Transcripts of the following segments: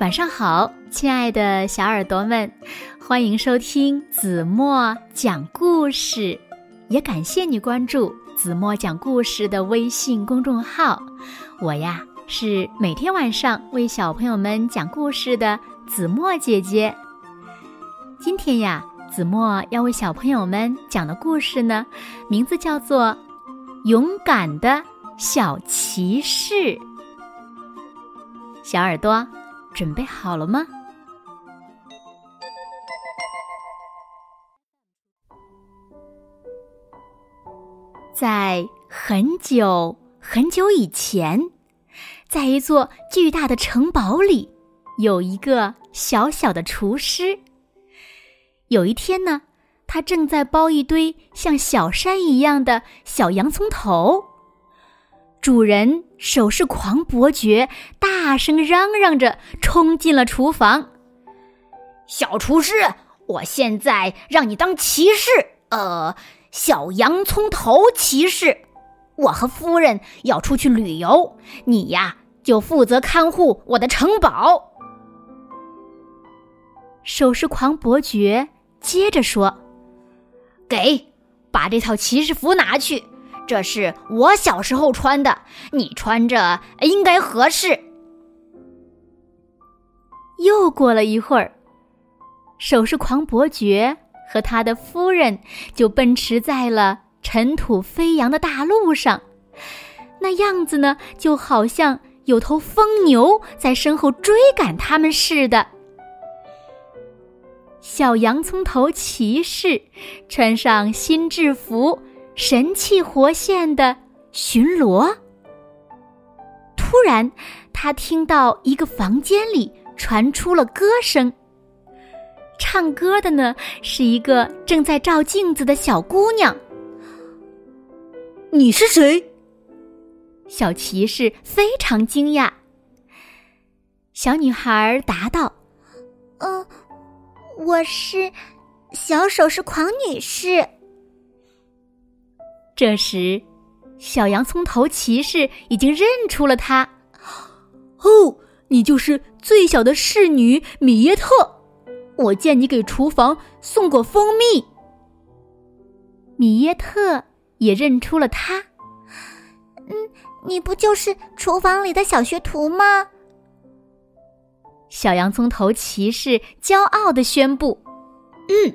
晚上好，亲爱的小耳朵们，欢迎收听子墨讲故事，也感谢你关注子墨讲故事的微信公众号。我呀是每天晚上为小朋友们讲故事的子墨姐姐。今天呀，子墨要为小朋友们讲的故事呢，名字叫做《勇敢的小骑士》。小耳朵。准备好了吗？在很久很久以前，在一座巨大的城堡里，有一个小小的厨师。有一天呢，他正在包一堆像小山一样的小洋葱头。主人手势狂伯爵大声嚷嚷着冲进了厨房。小厨师，我现在让你当骑士，呃，小洋葱头骑士。我和夫人要出去旅游，你呀就负责看护我的城堡。手势狂伯爵接着说：“给，把这套骑士服拿去。”这是我小时候穿的，你穿着应该合适。又过了一会儿，首饰狂伯爵和他的夫人就奔驰在了尘土飞扬的大路上，那样子呢，就好像有头疯牛在身后追赶他们似的。小洋葱头骑士穿上新制服。神气活现的巡逻。突然，他听到一个房间里传出了歌声。唱歌的呢，是一个正在照镜子的小姑娘。你是谁？小骑士非常惊讶。小女孩答道：“嗯，我是小手是狂女士。”这时，小洋葱头骑士已经认出了他。哦，你就是最小的侍女米耶特。我见你给厨房送过蜂蜜。米耶特也认出了他。嗯，你不就是厨房里的小学徒吗？小洋葱头骑士骄傲的宣布：“嗯。”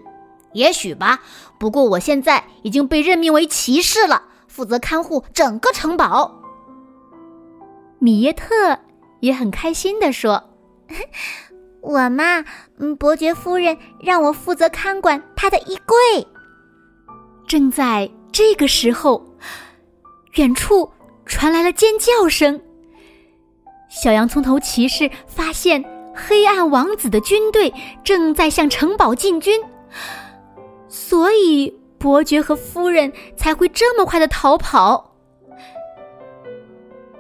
也许吧，不过我现在已经被任命为骑士了，负责看护整个城堡。米耶特也很开心的说：“ 我嘛，嗯，伯爵夫人让我负责看管她的衣柜。”正在这个时候，远处传来了尖叫声。小洋葱头骑士发现黑暗王子的军队正在向城堡进军。所以，伯爵和夫人才会这么快的逃跑。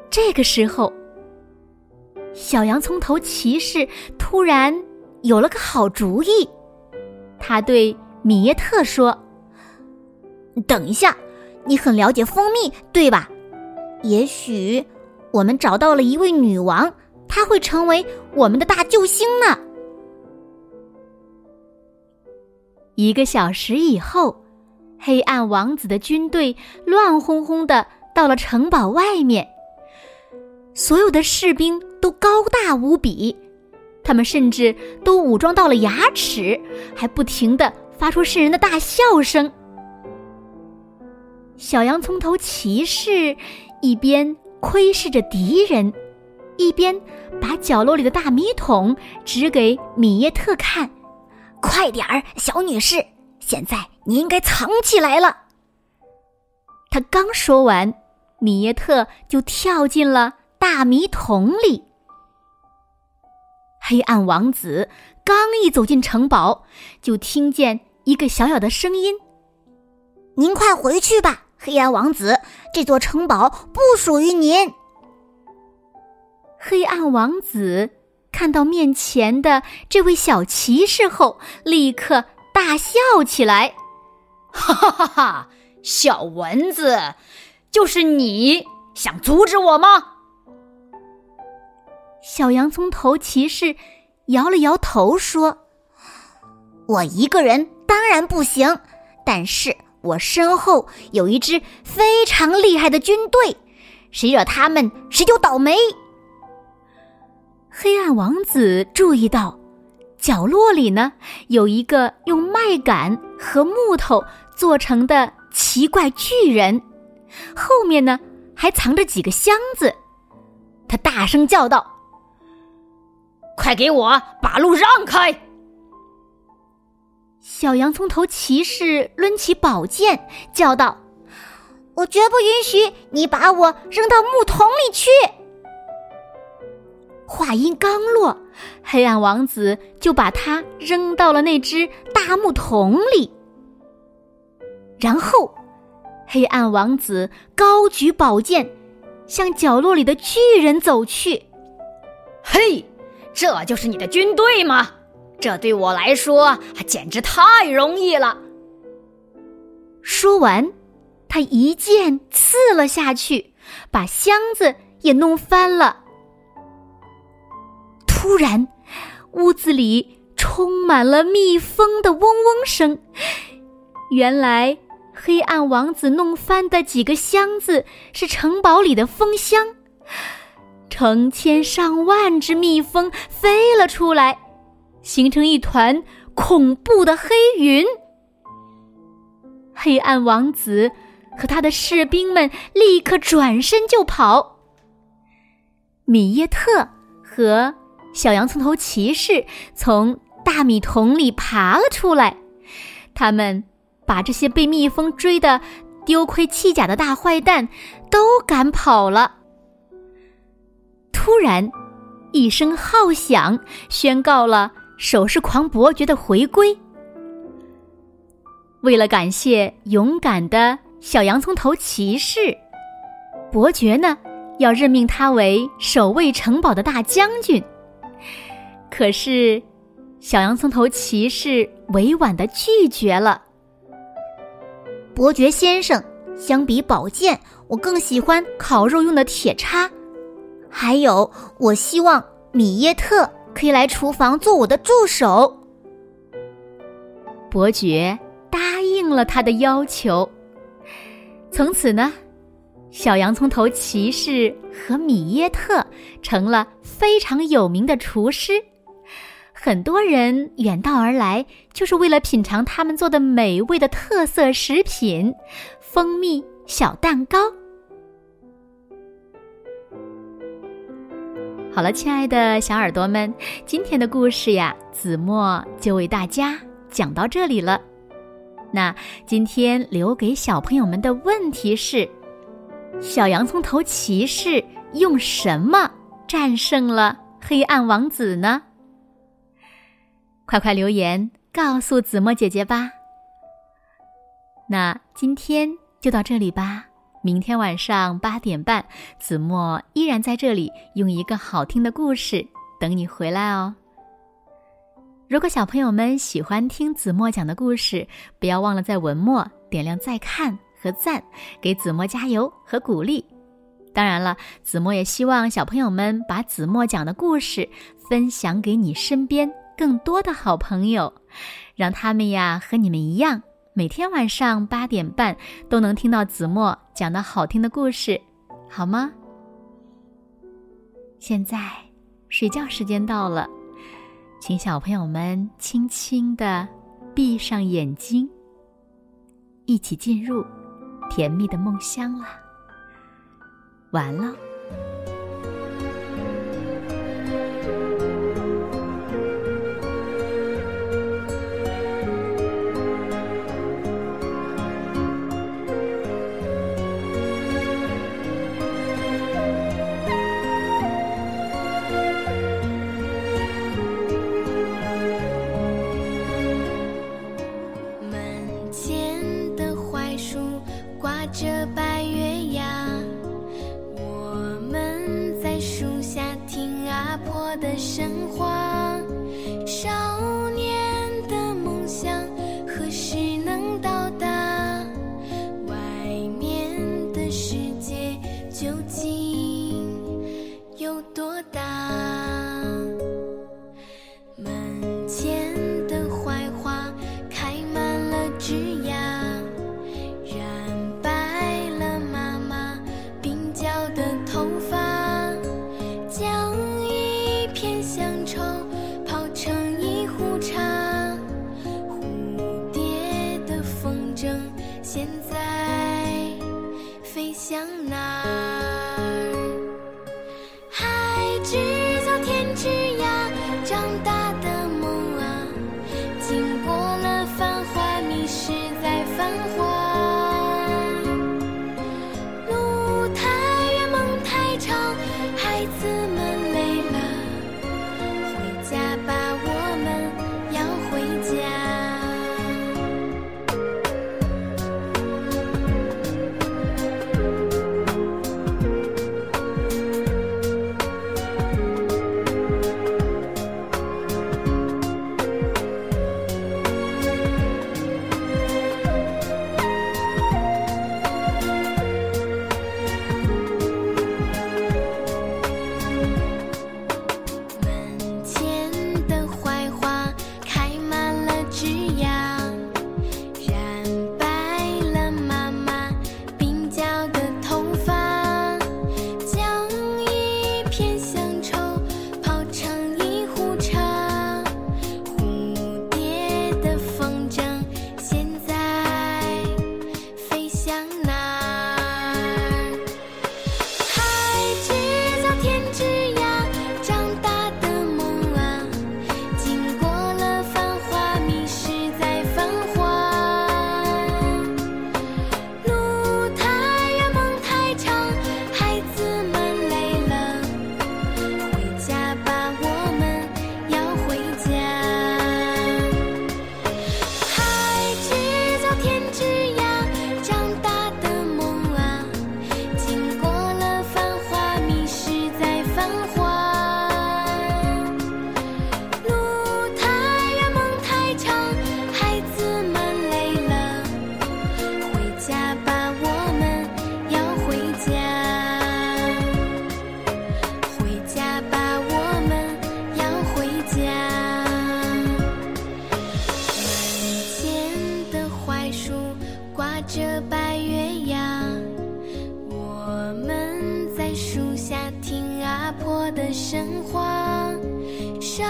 这个时候，小洋葱头骑士突然有了个好主意。他对米耶特说：“等一下，你很了解蜂蜜，对吧？也许我们找到了一位女王，她会成为我们的大救星呢。”一个小时以后，黑暗王子的军队乱哄哄的到了城堡外面。所有的士兵都高大无比，他们甚至都武装到了牙齿，还不停的发出渗人的大笑声。小洋葱头骑士一边窥视着敌人，一边把角落里的大米桶指给米耶特看。快点儿，小女士！现在你应该藏起来了。他刚说完，米耶特就跳进了大米桶里。黑暗王子刚一走进城堡，就听见一个小小的声音：“您快回去吧，黑暗王子，这座城堡不属于您。”黑暗王子。看到面前的这位小骑士后，立刻大笑起来，哈哈哈哈！小蚊子，就是你想阻止我吗？小洋葱头骑士摇了摇头说：“我一个人当然不行，但是我身后有一支非常厉害的军队，谁惹他们，谁就倒霉。”黑暗王子注意到，角落里呢有一个用麦秆和木头做成的奇怪巨人，后面呢还藏着几个箱子。他大声叫道：“快给我把路让开！”小洋葱头骑士抡起宝剑叫道：“我绝不允许你把我扔到木桶里去！”话音刚落，黑暗王子就把他扔到了那只大木桶里。然后，黑暗王子高举宝剑，向角落里的巨人走去。嘿，这就是你的军队吗？这对我来说简直太容易了。说完，他一剑刺了下去，把箱子也弄翻了。突然，屋子里充满了蜜蜂的嗡嗡声。原来，黑暗王子弄翻的几个箱子是城堡里的蜂箱，成千上万只蜜蜂飞了出来，形成一团恐怖的黑云。黑暗王子和他的士兵们立刻转身就跑。米耶特和。小洋葱头骑士从大米桶里爬了出来，他们把这些被蜜蜂追得丢盔弃甲的大坏蛋都赶跑了。突然，一声号响宣告了手势狂伯爵的回归。为了感谢勇敢的小洋葱头骑士，伯爵呢要任命他为守卫城堡的大将军。可是，小洋葱头骑士委婉的拒绝了。伯爵先生，相比宝剑，我更喜欢烤肉用的铁叉。还有，我希望米耶特可以来厨房做我的助手。伯爵答应了他的要求。从此呢，小洋葱头骑士和米耶特成了非常有名的厨师。很多人远道而来，就是为了品尝他们做的美味的特色食品——蜂蜜小蛋糕。好了，亲爱的小耳朵们，今天的故事呀，子墨就为大家讲到这里了。那今天留给小朋友们的问题是：小洋葱头骑士用什么战胜了黑暗王子呢？快快留言告诉子墨姐姐吧。那今天就到这里吧，明天晚上八点半，子墨依然在这里，用一个好听的故事等你回来哦。如果小朋友们喜欢听子墨讲的故事，不要忘了在文末点亮再看和赞，给子墨加油和鼓励。当然了，子墨也希望小朋友们把子墨讲的故事分享给你身边。更多的好朋友，让他们呀和你们一样，每天晚上八点半都能听到子墨讲的好听的故事，好吗？现在睡觉时间到了，请小朋友们轻轻的闭上眼睛，一起进入甜蜜的梦乡啦。完了。在树下听阿婆的神话。少